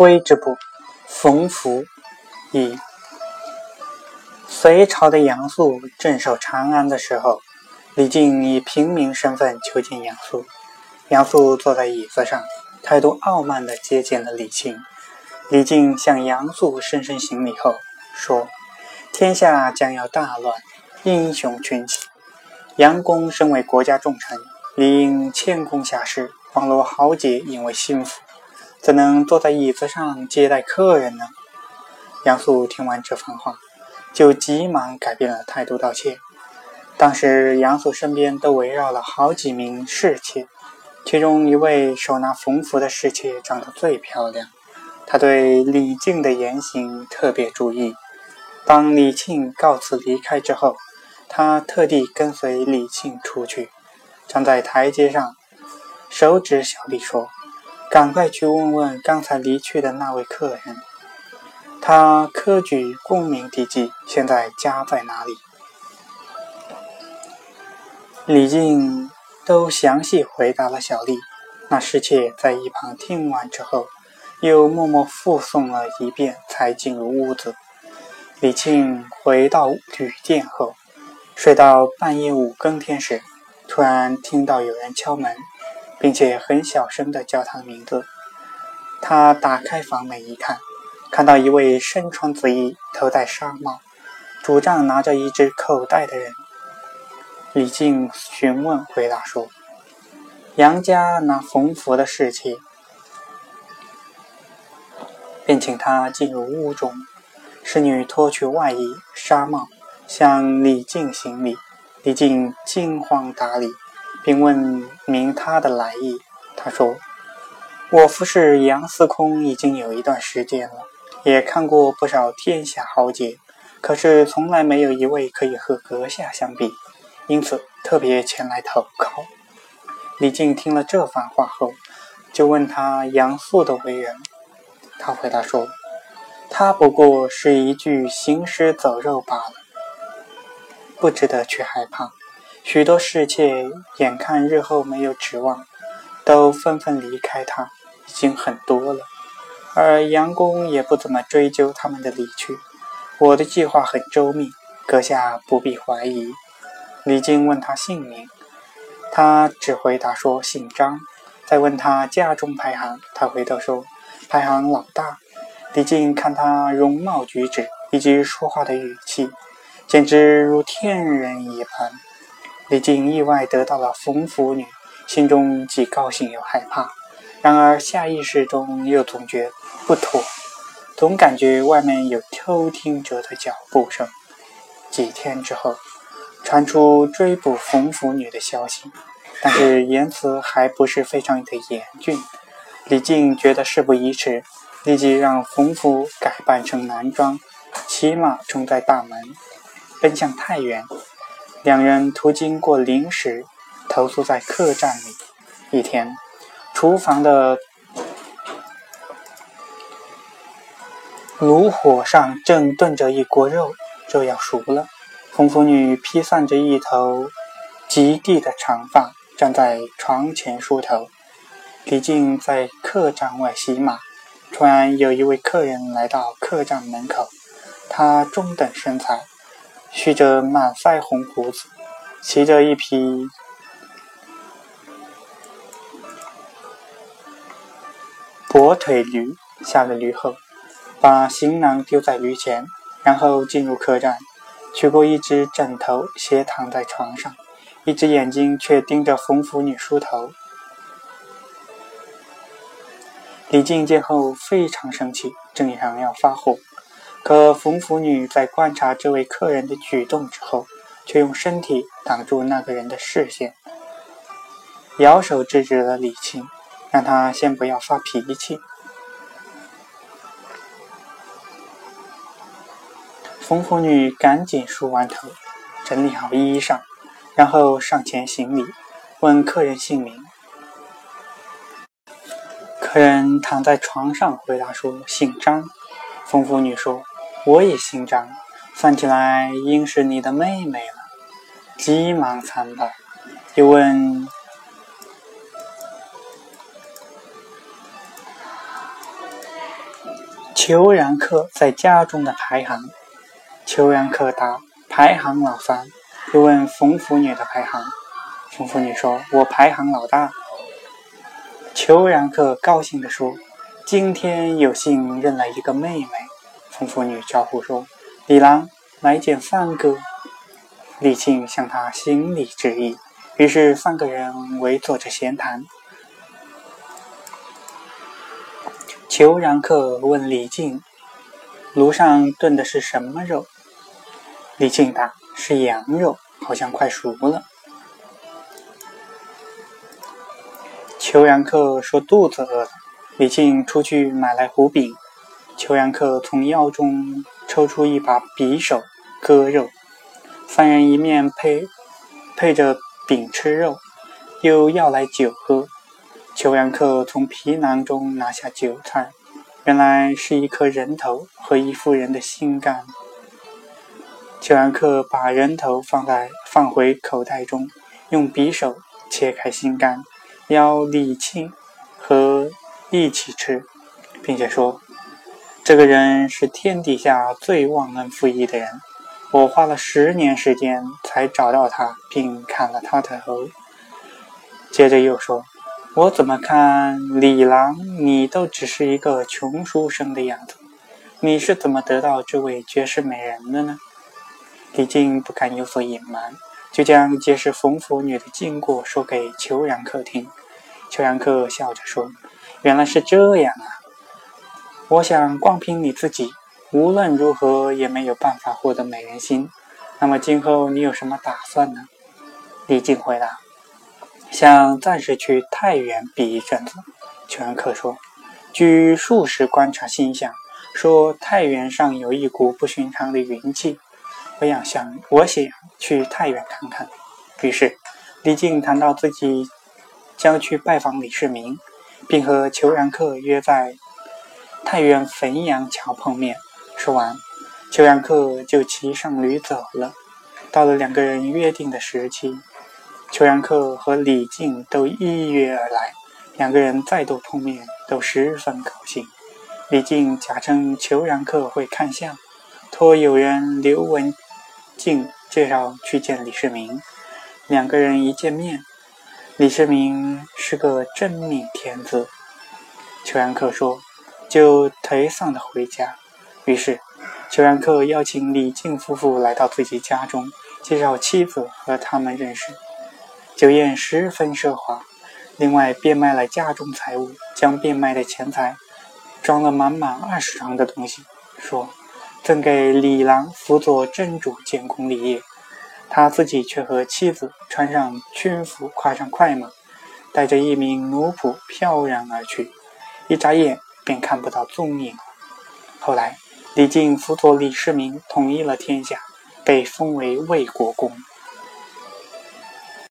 归之部，冯福一。隋朝的杨素镇守长安的时候，李靖以平民身份求见杨素。杨素坐在椅子上，态度傲慢地接见了李靖。李靖向杨素深深行礼后说：“天下将要大乱，英雄群起。杨公身为国家重臣，理应谦恭下士，网罗豪杰，引为心腹，怎能坐在椅子上接待客人呢？”杨素听完这番话，就急忙改变了态度道歉。当时杨素身边都围绕了好几名侍妾，其中一位手拿红符的侍妾长得最漂亮。他对李靖的言行特别注意。当李庆告辞离开之后，他特地跟随李庆出去，站在台阶上，手指小丽说：“赶快去问问刚才离去的那位客人，他科举功名第几，现在家在哪里？”李靖都详细回答了小丽。那侍妾在一旁听完之后。又默默复诵了一遍，才进入屋子。李庆回到旅店后，睡到半夜五更天时，突然听到有人敲门，并且很小声地叫他的名字。他打开房门一看，看到一位身穿紫衣、头戴纱帽、拄杖拿着一只口袋的人。李靖询问，回答说：“杨家那冯符的事情。”便请他进入屋中。侍女脱去外衣、纱帽，向李靖行礼。李靖惊慌打礼，并问明他的来意。他说：“我服侍杨司空已经有一段时间了，也看过不少天下豪杰，可是从来没有一位可以和阁下相比，因此特别前来投靠。”李靖听了这番话后，就问他杨素的为人。他回答说：“他不过是一具行尸走肉罢了，不值得去害怕。许多侍妾眼看日后没有指望，都纷纷离开他，已经很多了。而杨公也不怎么追究他们的离去。我的计划很周密，阁下不必怀疑。”李靖问他姓名，他只回答说姓张。再问他家中排行，他回答说。排行老大，李靖看他容貌举止以及说话的语气，简直如天人一般。李靖意外得到了冯福女，心中既高兴又害怕，然而下意识中又总觉不妥，总感觉外面有偷听者的脚步声。几天之后，传出追捕冯福女的消息，但是言辞还不是非常的严峻。李靖觉得事不宜迟，立即让冯福改扮成男装，骑马冲在大门，奔向太原。两人途经过灵石，投宿在客栈里。一天，厨房的炉火上正炖着一锅肉，肉要熟了。红福女披散着一头及地的长发，站在床前梳头。李靖在客栈外洗马，突然有一位客人来到客栈门口。他中等身材，蓄着满腮红胡子，骑着一匹跛腿驴。下了驴后，把行囊丢在驴前，然后进入客栈，取过一只枕头，斜躺在床上，一只眼睛却盯着冯福女梳头。李靖见后非常生气，正想要发火，可冯福女在观察这位客人的举动之后，却用身体挡住那个人的视线，摇手制止了李青，让他先不要发脾气。冯福女赶紧梳完头，整理好衣裳，然后上前行礼，问客人姓名。客人躺在床上，回答说：“姓张。”冯福女说：“我也姓张，算起来应是你的妹妹了。”急忙参拜，又问：“裘然客在家中的排行。裘然客答：“排行老三。”又问冯福女的排行。冯福女说：“我排行老大。”裘然客高兴地说：“今天有幸认了一个妹妹。”冯福女招呼说：“李郎，来见三哥。”李靖向他行礼致意，于是三个人围坐着闲谈。裘然客问李靖：“炉上炖的是什么肉？”李靖答：“是羊肉，好像快熟了。”裘然客说：“肚子饿了。”李靖出去买来胡饼。裘然客从腰中抽出一把匕首，割肉。三人一面配配着饼吃肉，又要来酒喝。裘然客从皮囊中拿下酒菜，原来是一颗人头和一妇人的心肝。裘然客把人头放在放回口袋中，用匕首切开心肝，邀李庆和一起吃，并且说：“这个人是天底下最忘恩负义的人，我花了十年时间才找到他，并砍了他的头。”接着又说：“我怎么看李郎，你都只是一个穷书生的样子，你是怎么得到这位绝世美人的呢？”李靖不敢有所隐瞒，就将结识冯府女的经过说给裘然客听。裘然客笑着说：“原来是这样啊！我想，光凭你自己，无论如何也没有办法获得美人心。那么，今后你有什么打算呢？”李靖回答：“想暂时去太原避一阵子。”裘然客说：“据术士观察星象，说太原上有一股不寻常的云气。”我想想，我想去太原看看。于是，李靖谈到自己将去拜访李世民，并和裘然客约在太原汾阳桥碰面。说完，裘然客就骑上驴走了。到了两个人约定的时期，裘然客和李靖都依约而来。两个人再度碰面，都十分高兴。李靖假称裘然客会看相，托友人刘文。静介绍去见李世民，两个人一见面，李世民是个真命天子。裘然客说：“就颓丧的回家。”于是，裘然客邀请李靖夫妇来到自己家中，介绍妻子和他们认识。酒宴十分奢华，另外变卖了家中财物，将变卖的钱财装了满满二十床的东西，说。赠给李郎辅佐真主建功立业，他自己却和妻子穿上军服，跨上快马，带着一名奴仆飘然而去，一眨眼便看不到踪影。后来，李靖辅佐李世民统一了天下，被封为魏国公。